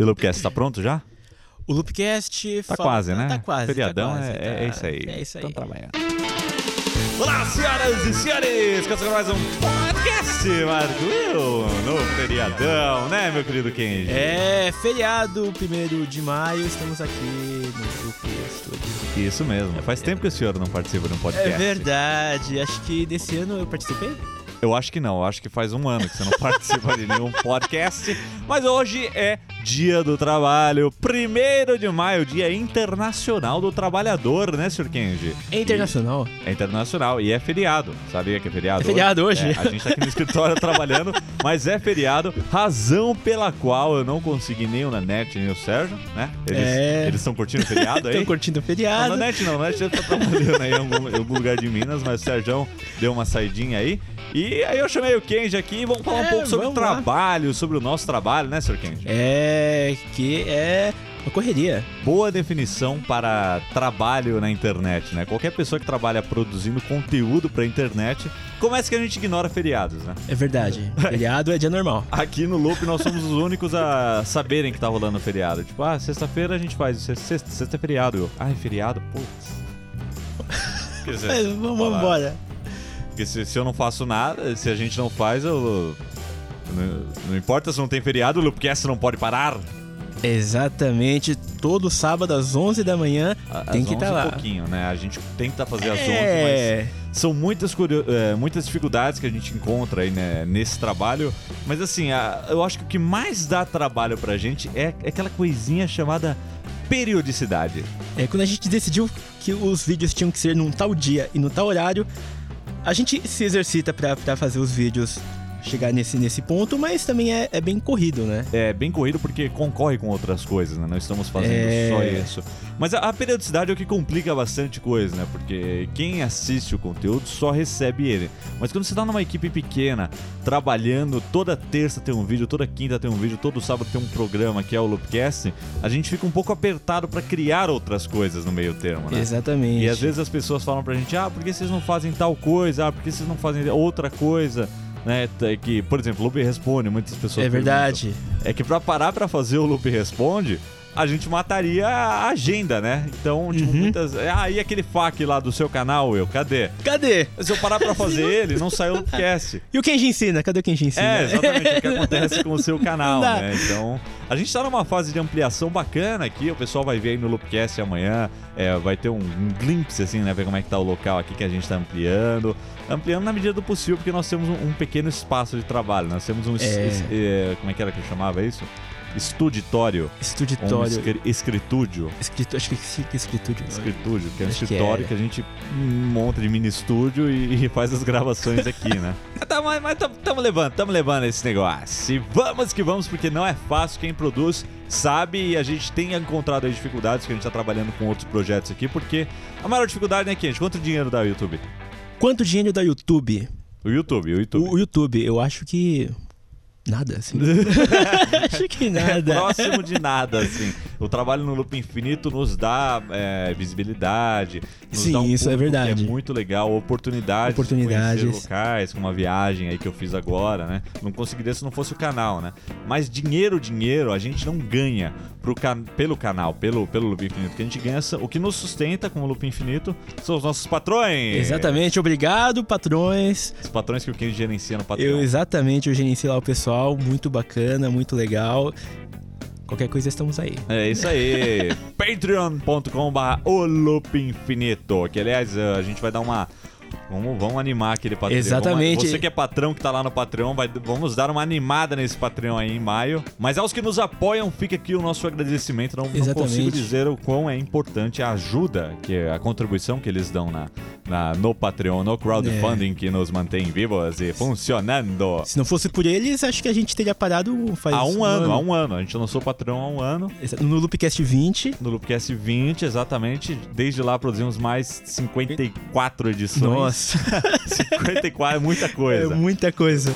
E o Loopcast, tá pronto já? O Loopcast... Tá fala- quase, né? Tá quase, Feriadão tá quase, é, tá- é isso aí. É isso aí. Então trabalhando. Olá, senhoras e senhores! Começando mais um podcast, Marco Will, no feriadão, né, meu querido Kenji? É, feriado, primeiro de maio, estamos aqui no Grupo Estúdio. Isso mesmo. Faz tempo que o senhor não participa de um podcast. É verdade, acho que desse ano eu participei. Eu acho que não, eu acho que faz um ano que você não participa de nenhum podcast. Mas hoje é Dia do Trabalho, 1 de maio, Dia Internacional do Trabalhador, né, Sr. Kenji? É internacional. É internacional e é feriado. Sabia que é feriado? É feriado hoje? É, a gente tá aqui no escritório trabalhando, mas é feriado. Razão pela qual eu não consegui nem o Nanete nem o Sérgio, né? Eles É. estão curtindo o feriado aí? Estão curtindo o Não, feriado. na net não, na net ele tá trabalhando aí em algum, em algum lugar de Minas, mas o Sérgio deu uma saidinha aí. E aí eu chamei o Kenji aqui e vamos falar um É, pouco sobre o vamos lá. trabalho, sobre o nosso trabalho, né, Sr. Kenji? É, que é uma correria. Boa definição para trabalho na internet, né? Qualquer pessoa que trabalha produzindo conteúdo pra internet, começa que a gente ignora feriados, né? É verdade. Feriado é dia normal. Aqui no Loop nós somos os únicos a saberem que tá rolando feriado. Tipo, ah, sexta-feira a gente faz isso, sexta, sexta é feriado. Eu, ah, é feriado? Putz. Dizer, Mas vamos embora. Porque se, se eu não faço nada, se a gente não faz, eu. Não, não importa se não tem feriado, o Loopcast não pode parar. Exatamente, todo sábado às 11 da manhã A- tem às que estar 11 lá. um pouquinho, né? A gente tenta fazer às 11, É, mas são muitas, é, muitas dificuldades que a gente encontra aí né, nesse trabalho. Mas assim, a- eu acho que o que mais dá trabalho pra gente é, é aquela coisinha chamada periodicidade. é, quando a gente decidiu que os vídeos tinham que ser num tal dia e no tal horário, a gente se exercita pra, pra fazer os vídeos chegar nesse, nesse ponto, mas também é, é bem corrido, né? É bem corrido porque concorre com outras coisas, né? Não estamos fazendo É. só isso. Mas a, a periodicidade é o que complica bastante coisa, né? Porque quem assiste o conteúdo só recebe ele. Mas quando você tá numa equipe pequena, trabalhando, toda terça tem um vídeo, toda quinta tem um vídeo, todo sábado tem um programa que é o Loopcast, a gente fica um pouco apertado pra criar outras coisas no meio termo, né? Exatamente. E às vezes as pessoas falam pra gente, ah, por que vocês não fazem tal coisa? Ah, por que vocês não fazem outra coisa? Né, t- que, por exemplo, o Loop Responde, muitas pessoas É verdade. é que pra parar pra fazer o Loop Responde, a gente mataria a agenda, né? Então, tipo, Uhum. muitas. Ah, e aquele FAQ lá do seu canal, eu? Cadê? Cadê? Se eu parar pra fazer ele, não saiu o Loopcast. E o Kenji ensina? Cadê o Kenji ensina? É, exatamente o que acontece com o seu canal, Não né? Então, a gente tá numa fase de ampliação bacana aqui. O pessoal vai ver aí no Loopcast amanhã. é, vai ter um, um glimpse, assim, né? Ver como é que tá o local aqui que a gente tá ampliando. Ampliando na medida do possível, porque nós temos um, um pequeno espaço de trabalho. Nós temos um. es- É. es- é, como é que era que eu chamava isso? Estuditório. Um Estuditório. escri- escritúdio. Acho que fica escritúdio. Escritúdio, que é um Acho que escritório é. que, a gente monta de mini estúdio e, e faz as gravações aqui, né? tá, mas mas tam- tamo levando, tamo levando esse negócio. E vamos que vamos, porque não é fácil. Quem produz sabe e a gente tem encontrado aí dificuldades, que a gente tá trabalhando com outros projetos aqui, porque a maior dificuldade, né, Kenji? Quanto dinheiro dá o YouTube? Quanto dinheiro YouTube? O YouTube, o YouTube. O, o YouTube, eu acho que. Nada, assim. acho que nada. Próximo de nada, assim. O trabalho no Loop Infinito nos dá é, visibilidade, nos Sim, dá um isso é público verdade. É muito legal, oportunidades, Oportunidades. de locais, como a viagem aí que eu fiz agora, né? Não conseguiria se não fosse o canal, né? Mas dinheiro, dinheiro, a gente não ganha pro can... pelo canal, pelo, pelo Loop Infinito. Que a gente ganha, o que nos sustenta com o Loop Infinito são os nossos patrões. Exatamente, obrigado, patrões. Os patrões que o Kenji gerencia no Patreon. Eu exatamente, eu gerencio lá o pessoal, muito bacana, muito legal. Qualquer coisa estamos aí. É isso aí. patreon.com.br o Loop Infinito. Que aliás, eh, a gente vai dar uma. Vamos, vamos animar aquele Patreon. Exatamente. Você que é patrão que tá lá no Patreon, vai- vamos dar uma animada nesse Patreon aí em maio. Mas aos que nos apoiam, fica aqui o nosso agradecimento. Não, não consigo dizer o quão é importante a ajuda, que é a contribuição que eles dão na, na- no Patreon, no crowdfunding que nos mantém vivos e funcionando. Se não fosse por eles, acho que a gente teria parado faz Há um ano, há um ano. A gente lançou o Patreon há um ano. No Loopcast 20. No Loopcast 20, exatamente. Desde lá produzimos mais 54 edições. Nossa, 54 é muita é coisa. muita coisa.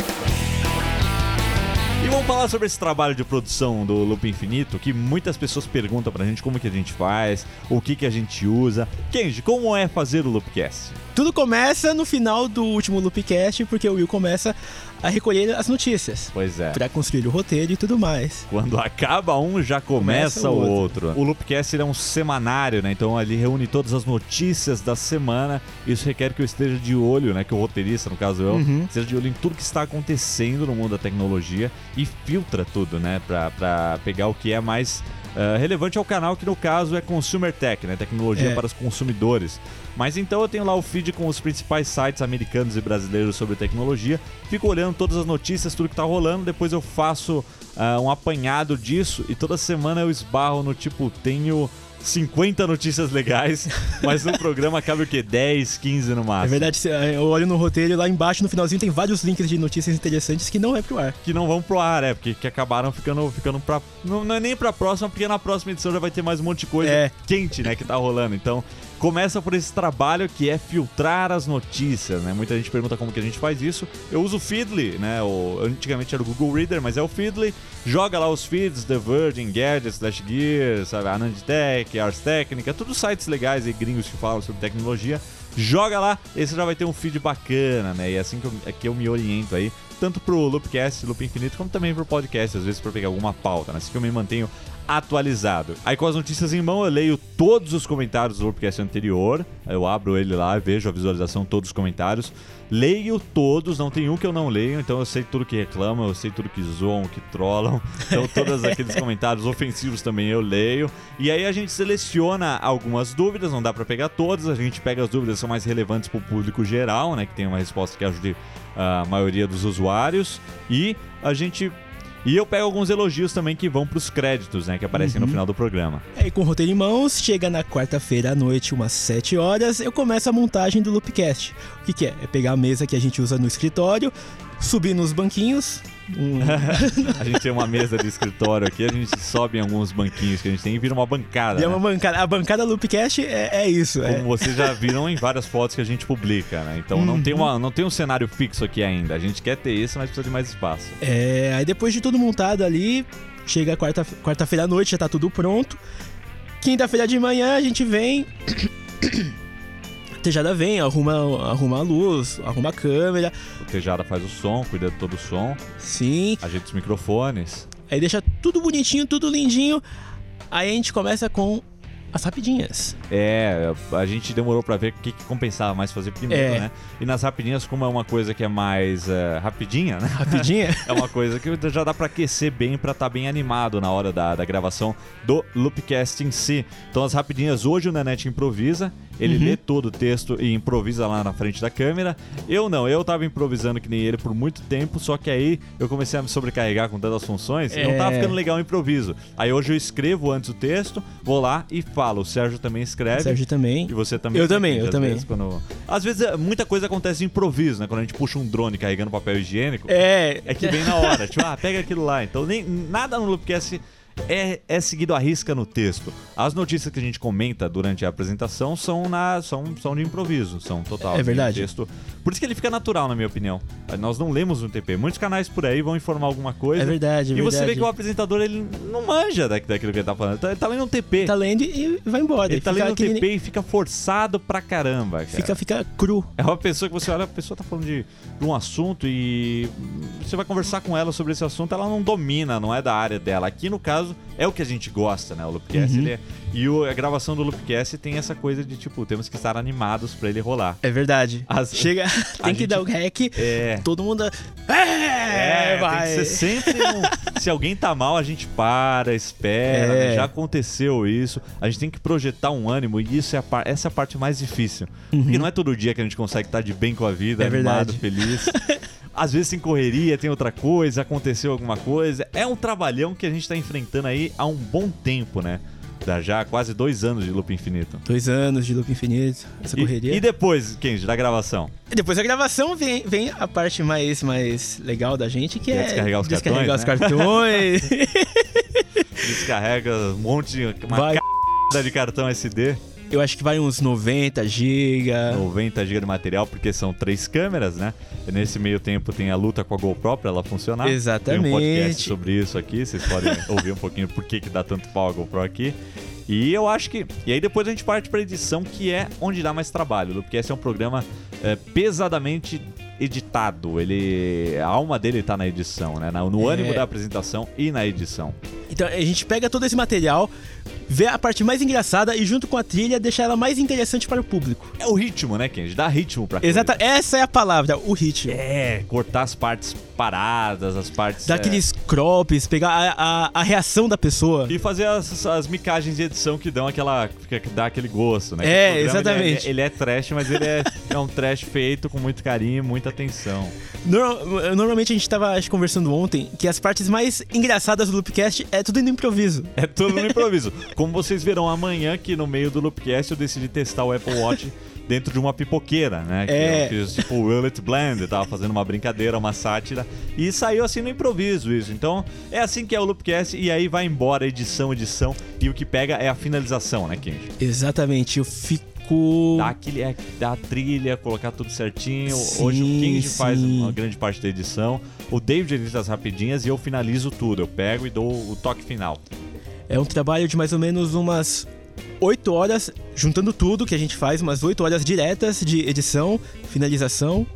Vamos falar sobre esse trabalho de produção do Loop Infinito, que muitas pessoas perguntam pra gente como que a gente faz, o que que a gente usa. Kenji, como é fazer o Loopcast? Tudo começa no final do último Loopcast, porque o Will começa a recolher as notícias. Pois é. Pra construir o roteiro e tudo mais. Quando acaba um, já começa, Começa o o outro. O Loopcast é um semanário, né? Então ele reúne todas as notícias da semana. Isso requer que eu esteja de olho, né? Que o roteirista, no caso eu, Uhum. esteja de olho em tudo que está acontecendo no mundo da tecnologia e filtra tudo, né? Pra, pra pegar o que é mais ah, relevante ao canal, que no caso é Consumer Tech, né? Tecnologia É. para os consumidores. Mas então eu tenho lá o feed com os principais sites americanos e brasileiros sobre tecnologia. Fico olhando todas as notícias, tudo que tá rolando. Depois eu faço ah, um apanhado disso e toda semana eu esbarro no tipo, tenho 50 notícias legais, mas no programa cabe o quê? 10, 15 no máximo. É verdade, cê- eu olho no roteiro e lá embaixo no finalzinho tem vários links de notícias interessantes que não é pro ar. Que não vão pro ar, é, porque que acabaram ficando, ficando pra. Não, não é nem pra próxima, porque na próxima edição já vai ter mais um monte de coisa É. quente, né, que tá rolando. Então, começa por esse trabalho que é filtrar as notícias, né? Muita gente pergunta como que a gente faz isso. Eu uso o Feedly, né? O, antigamente era o Google Reader, mas é o Feedly. Joga lá os feeds, The Virgin, Gadgets, Dash Gear, sabe? Anand Tech, Ars Técnica, todos sites legais e gringos que falam sobre tecnologia. Joga lá, esse já vai ter um feed bacana, né? E é assim que eu, é que eu me oriento aí, tanto pro Loopcast, Loop Infinito, como também pro podcast, às vezes pra pegar alguma pauta, né? Assim que eu me mantenho atualizado. Aí com as notícias em mão, eu leio todos os comentários do Loopcast anterior, eu abro ele lá, vejo a visualização, todos os comentários, leio todos, não tem um que eu não leio, então eu sei tudo que reclamam, eu sei tudo que zoam, que trollam, então todos aqueles comentários ofensivos também eu leio, e aí a gente seleciona algumas dúvidas, não dá pra pegar todas, a gente pega as dúvidas que são mais relevantes pro público geral, né, que tem uma resposta que ajude a maioria dos usuários, e a gente e eu pego alguns elogios também que vão pros créditos, né? Que aparecem no final do programa. Aí com o roteiro em mãos, chega na quarta-feira à noite, umas 7 horas, eu começo a montagem do Loopcast. O que, que é? É pegar a mesa que a gente usa no escritório, subir nos banquinhos. Um- A gente tem uma mesa de escritório aqui, a gente sobe em alguns banquinhos que a gente tem e vira uma bancada. e é né? uma bancada. A bancada Loopcast é, é isso. Como É, vocês já viram em várias fotos que a gente publica, né? Então não, tem uma, não tem um cenário fixo aqui ainda. A gente quer ter isso, mas precisa de mais espaço. é, aí depois de tudo montado ali, chega a quarta- quarta-feira à noite, já tá tudo pronto. Quinta-feira de manhã a gente vem. A Tejada vem, arruma, arruma a luz, arruma a câmera. O Tejada faz o som, cuida de todo o som, Sim. ajeita os microfones. Aí deixa tudo bonitinho, tudo lindinho. Aí a gente começa com as rapidinhas. É, a gente demorou pra ver o que, que compensava mais fazer primeiro, É. né? E nas rapidinhas, como é uma coisa que é mais eh, rapidinha, né? Rapidinha? É uma coisa que já dá pra aquecer bem, pra estar bem animado na hora da, da gravação do Loopcast em si. Então as rapidinhas, hoje o Nanete improvisa, ele Uhum. lê todo o texto e improvisa lá na frente da câmera. Eu não, eu tava improvisando que nem ele por muito tempo, só que aí eu comecei a me sobrecarregar com tantas funções e não tava É. ficando legal o improviso. Aí hoje eu escrevo antes o texto, vou lá e falo. O Sérgio também escreve. Sérgio também. E você também. Eu também, eu Às também. Vezes, quando... Às vezes é, muita coisa acontece de improviso, né? Quando a gente puxa um drone carregando papel higiênico. É. É que vem na hora, tipo, ah, pega aquilo lá. Então nem, nada no Loopcast é, é seguido à risca no texto. As notícias que a gente comenta durante a apresentação são, na, são, são de improviso, são total. É verdade. Texto. Por isso que ele fica natural, na minha opinião. Nós não lemos no TP. Muitos canais por aí vão informar alguma coisa. É verdade, é E você vê verdade. que o apresentador ele não manja da- daquilo que ele tá falando. Ele tá, ele tá lendo um TP. Tá lendo e vai embora. ele tá fica lendo um TP e fica forçado pra caramba. Cara. Fica, fica cru. É uma pessoa que você olha, a pessoa tá falando de, de um assunto e você vai conversar com ela sobre esse assunto, ela não domina, não é da área dela. Aqui, no caso, é o que a gente gosta, né? O Loopcast, Uhum. ele é- E o- a gravação do Loopcast tem essa coisa de, tipo, temos que estar animados pra ele rolar. É verdade. As- Chega, tem que gente- dar o rec. É. Todo mundo. É, vai. tem sempre um- Se alguém tá mal, a gente para, espera. É. né? Já aconteceu isso. A gente tem que projetar um ânimo e isso é par- essa é a parte mais difícil. Porque não é todo dia que a gente consegue estar de bem com a vida, Uhum. É animado, verdade. feliz. Às vezes tem correria, tem outra coisa, aconteceu alguma coisa. É um trabalhão que a gente tá enfrentando aí há um bom tempo, né? Dá já quase dois anos de Loop Infinito. Dois anos de loop infinito, essa E, correria. e depois, Kenji, da gravação? E depois da gravação vem, vem a parte mais, mais legal da gente, que Que é é, descarregar os descarregar os cartões, né? cartões. Descarrega um monte de. Uma Vai. c... de cartão SD. Eu acho que vai uns 90 GB. 90 GB de material, porque são três câmeras, né? E nesse meio tempo tem a luta com a GoPro pra ela funcionar. Exatamente. Tem um podcast sobre isso aqui, vocês podem ouvir um pouquinho por que, que dá tanto pau a GoPro aqui. E eu acho que. E aí depois a gente parte pra edição, que é onde dá mais trabalho. Porque esse é um programa é, pesadamente editado. Ele. A alma dele tá na edição, né? No É. ânimo da apresentação e na edição. Então a gente pega todo esse material, vê a parte mais engraçada e junto com a trilha deixa ela mais interessante para o público. É o ritmo, né, Kenji? Dá ritmo pra coisa. Exata, essa é a palavra, o ritmo. É, cortar as partes paradas, as partes. Dar é, aqueles crops, pegar a, a, a reação da pessoa. E fazer as, as micagens de edição que dão aquela. que dá aquele gosto, né? É, programa, exatamente. Ele é, ele é trash, mas ele é, é um trash feito com muito carinho e muita atenção. Nor- normalmente a gente tava acho, conversando ontem que as partes mais engraçadas do Loopcast é tudo no improviso. É tudo no improviso. Como vocês verão amanhã, que no meio do Loopcast eu decidi testar o Apple Watch dentro de uma pipoqueira, né? Que É. eu fiz tipo o Will It Blend, eu tava fazendo uma brincadeira, uma sátira. E saiu assim no improviso isso. Então é assim que é o Loopcast e aí vai embora edição, edição. E o que pega é a finalização, né, Kenji? Exatamente, eu fico. Dar, aquele, é, a trilha, colocar tudo certinho. Sim, Hoje o faz sim. uma grande parte da edição. O David edita as rapidinhas e eu finalizo tudo. Eu pego e dou o toque final. É um trabalho de mais ou menos umas 8 horas, juntando tudo que a gente faz, umas 8 horas diretas de edição, finalização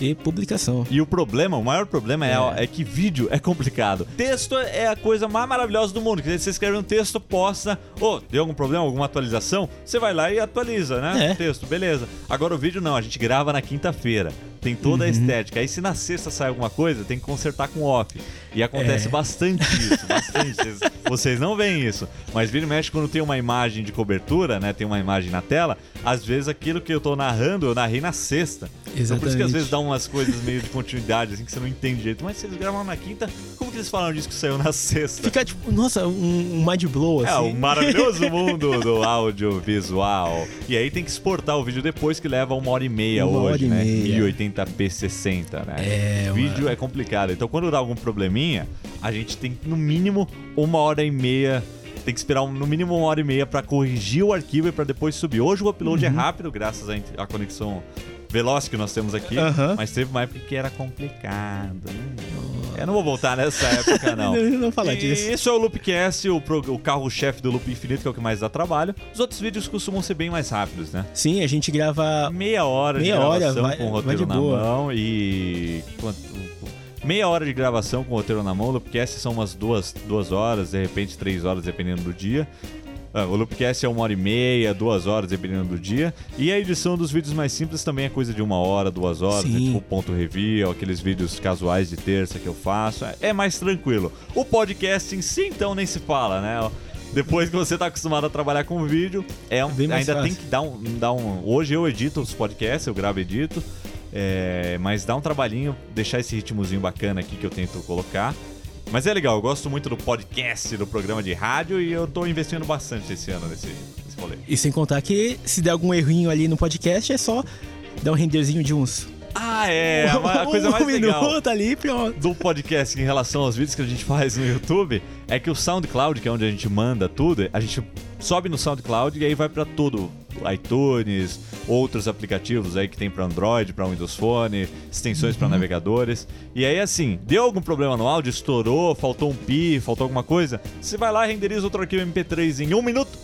e publicação. E o problema, o maior problema é, É. é que vídeo é complicado. Texto é a coisa mais maravilhosa do mundo. Que você escreve um texto, posta, ô, deu algum problema, alguma atualização? Você vai lá e atualiza, né? É. O texto, beleza. Agora o vídeo não, a gente grava na quinta-feira. Tem toda a Uhum. estética. Aí se na sexta sai alguma coisa, tem que consertar com off. E acontece É. bastante isso, bastante. Vocês, vocês não veem isso. Mas vira e mexe quando tem uma imagem de cobertura, né? Tem uma imagem na tela, às vezes aquilo que eu tô narrando, eu narrei na sexta. Então por isso que às Exatamente. vezes dá umas coisas meio de continuidade, assim, que você não entende direito. Mas se eles gravaram na quinta, como que eles falaram disso que saiu na sexta? Fica tipo, nossa, um, um mind blow assim. É, o maravilhoso mundo do audiovisual. E aí tem que exportar o vídeo depois, que leva uma hora e meia Uma hora hoje, e né? meia. 1080p 60, né? É, Vídeo é complicado. Então quando dá algum probleminha, a gente tem no mínimo uma hora e meia. Tem que esperar um- no mínimo uma hora e meia pra corrigir o arquivo e pra depois subir. Hoje o upload é Uhum. rápido, graças à, conexão veloz que nós temos aqui. Aham. Mas teve uma época que era complicado. né? Eu não vou voltar nessa época, não. Não, não falar E disso. Isso é o Loopcast, o, o carro-chefe do Loop Infinito, que é o que mais dá trabalho. Os outros vídeos costumam ser bem mais rápidos, né? Sim, a gente grava. Meia hora Meia de hora, gravação vai- com o roteiro na boa. mão e. quanto- Meia hora de gravação com o roteiro na mão. O Loopcast são umas duas, duas horas, de repente três horas, dependendo do dia. Ah, O Loopcast é uma hora e meia, duas horas, dependendo do dia. E a edição dos vídeos mais simples também é coisa de uma hora, duas horas, né? Tipo ponto review, aqueles vídeos casuais de terça que eu faço. É- É mais tranquilo. O podcast em si, então, nem se fala, né? Depois que você tá acostumado a trabalhar com vídeo, é um, mais ainda tem fácil. que dar um, dar um. Hoje eu edito os podcasts, eu gravo e edito. É, mas dá um trabalhinho deixar esse ritmozinho bacana aqui que eu tento colocar. Mas é legal, eu gosto muito do podcast, do programa de rádio e eu tô investindo bastante esse ano nesse, nesse rolê. E sem contar que se der algum errinho ali no podcast, é só dar um renderzinho de uns. Ah, é! A, ma- a coisa um mais legal ali do podcast em relação aos vídeos que a gente faz no YouTube é que o SoundCloud, que é onde a gente manda tudo, a gente sobe no SoundCloud e aí vai pra tudo. iTunes, outros aplicativos aí que tem pra Android, pra Windows Phone, extensões Uhum. pra navegadores. E aí assim, deu algum problema no áudio, estourou, faltou um pi, faltou alguma coisa, você vai lá e renderiza outro arquivo MP3 em um minuto.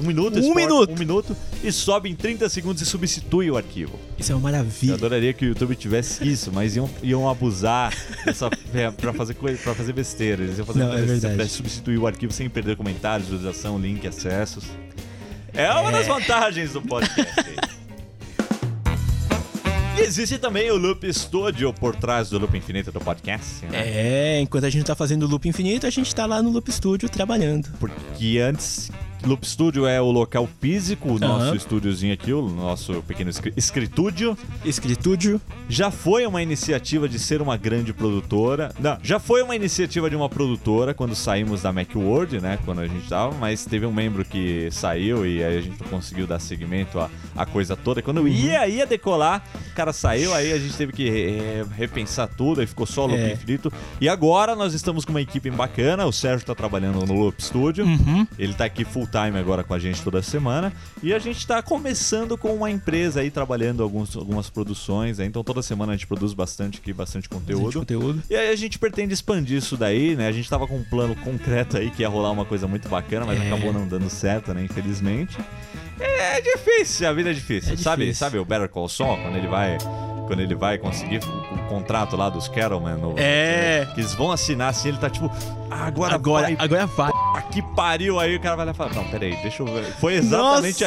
Um minuto, Um exporta, minuto. um minuto e sobe em 30 segundos e substitui o arquivo. Isso é uma Eu maravilha. adoraria que o YouTube tivesse isso, mas iam, iam abusar dessa fé pra fazer coisa, para fazer besteira. Eles iam fazer Não, é coisa- verdade. pra substituir o arquivo sem perder comentários, visualização, link, acessos. É uma das É. vantagens do podcast. E existe também o Loop Studio por trás do Loop Infinito do podcast, né? É, enquanto a gente tá fazendo o loop infinito, a gente tá lá no loop studio trabalhando. Porque antes, Loop Studio é o local físico, o nosso Aham. estúdiozinho aqui, o nosso pequeno escri- escritúdio. Escritúdio. Já foi uma iniciativa de ser uma grande produtora. Não, já foi uma iniciativa de uma produtora quando saímos da Macworld, né? Quando a gente tava, mas teve um membro que saiu e aí a gente não conseguiu dar seguimento à, à coisa toda. Quando Uhum. ia, ia decolar, o cara saiu, aí a gente teve que re- repensar tudo, aí ficou só o Loop É. Infinito. E agora nós estamos com uma equipe bacana, o Sérgio tá trabalhando no Loop Studio. Uhum. Ele tá aqui full time agora com a gente toda semana. E a gente tá começando com uma empresa aí, trabalhando alguns, algumas produções. Aí, então toda semana a gente produz bastante aqui, bastante conteúdo. Conteúdo. E aí a gente pretende expandir isso daí, né? A gente tava com um plano concreto aí que ia rolar uma coisa muito bacana, mas É. acabou não dando certo, né? Infelizmente. É difícil, a vida é difícil. É Sabe, difícil. sabe o Better Call Saul, quando ele vai quando ele vai conseguir o, contrato lá dos Cattleman. No, É. Que eles vão assinar assim, ele tá tipo, ah, agora, Agora, vai, agora vai. Que pariu. Aí o cara vai lá e fala, não, peraí, deixa eu ver. Foi exatamente Nossa!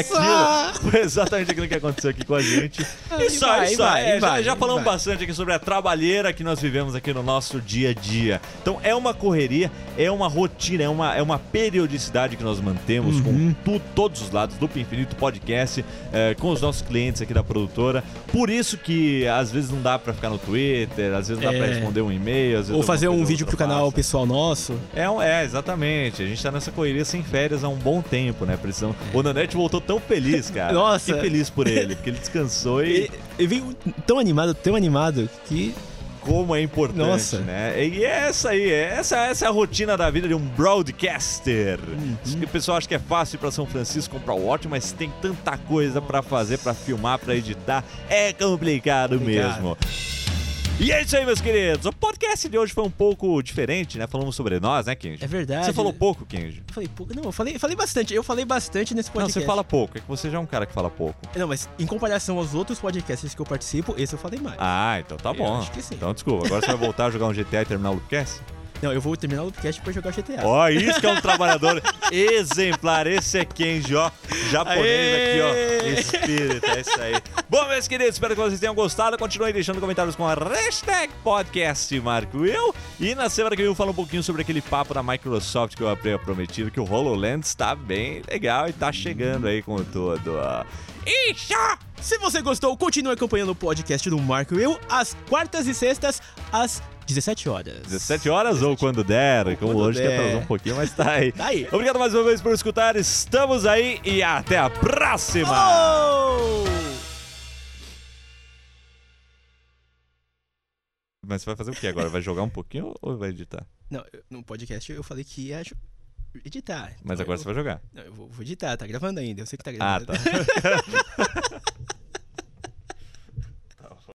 aquilo. Foi exatamente aquilo que aconteceu aqui com a gente. Ai, Isso aí, vai, isso aí. já- falamos vai. bastante aqui sobre a trabalheira que nós vivemos aqui no nosso dia a dia. Então é uma correria, é uma rotina, é uma, é uma periodicidade que nós mantemos Uhum. com tu- todos os lados do Infinito Podcast, é, com os nossos clientes aqui da produtora. Por isso que às vezes não dá pra ficar no Twitter, às vezes não dá pra É. responder um e-mail, às vezes Ou fazer um vídeo pro canal pessoal nosso. É, é, exatamente. A gente tá nessa correria sem férias há um bom tempo, né? Precisamos... O Nanete voltou tão feliz, cara. Nossa. Que feliz por ele, porque ele descansou e E, e veio tão animado, tão animado, que. como é importante, Nossa. né? E é essa aí, é essa, essa é a rotina da vida de um broadcaster. Uhum. O pessoal acha que é fácil ir pra São Francisco comprar o watch, mas tem tanta coisa pra fazer, pra filmar, pra editar. É complicado, Complicado. mesmo. E é isso aí, meus queridos. O podcast de hoje foi um pouco diferente, né? Falamos sobre nós, né, Kenji? É verdade. Você falou pouco, Kenji. Eu falei, pouco. Não, eu falei, falei bastante. Eu falei bastante nesse Não, podcast. você fala pouco. É que você já é um cara que fala pouco. Não, mas em comparação aos outros podcasts que eu participo, esse eu falei mais. Ah, então tá Eu bom. acho que sim. Então desculpa. Agora você vai voltar a jogar um GTA e terminar o Loopcast? Não, eu vou terminar o podcast pra jogar GTA. Ó, isso que é um trabalhador exemplar. Esse é Kenji, ó. Japonês Aê! aqui, ó. Espírito, é isso aí. Bom, meus queridos, espero que vocês tenham gostado. Continuem deixando comentários com a hashtag podcast Marco Will. E na semana que vem eu falo um pouquinho sobre aquele papo da Microsoft que eu havia prometido, que o HoloLens está bem legal e tá chegando aí com tudo. ó. Se você gostou, continue acompanhando o podcast do Marco eu às quartas e sextas, às 17 horas. 17 horas ou quando der. Como quando hoje que der. atrasou um pouquinho, mas tá aí. Tá aí. Obrigado mais uma vez por escutar. Estamos aí e até a próxima! Oh! Mas você vai fazer o que agora? Vai jogar um pouquinho ou vai editar? Não, no podcast eu falei que ia editar. Mas Então agora eu- você vai jogar. Não, eu vou, vou editar, tá gravando ainda. Eu sei que tá Ah, gravando. tá.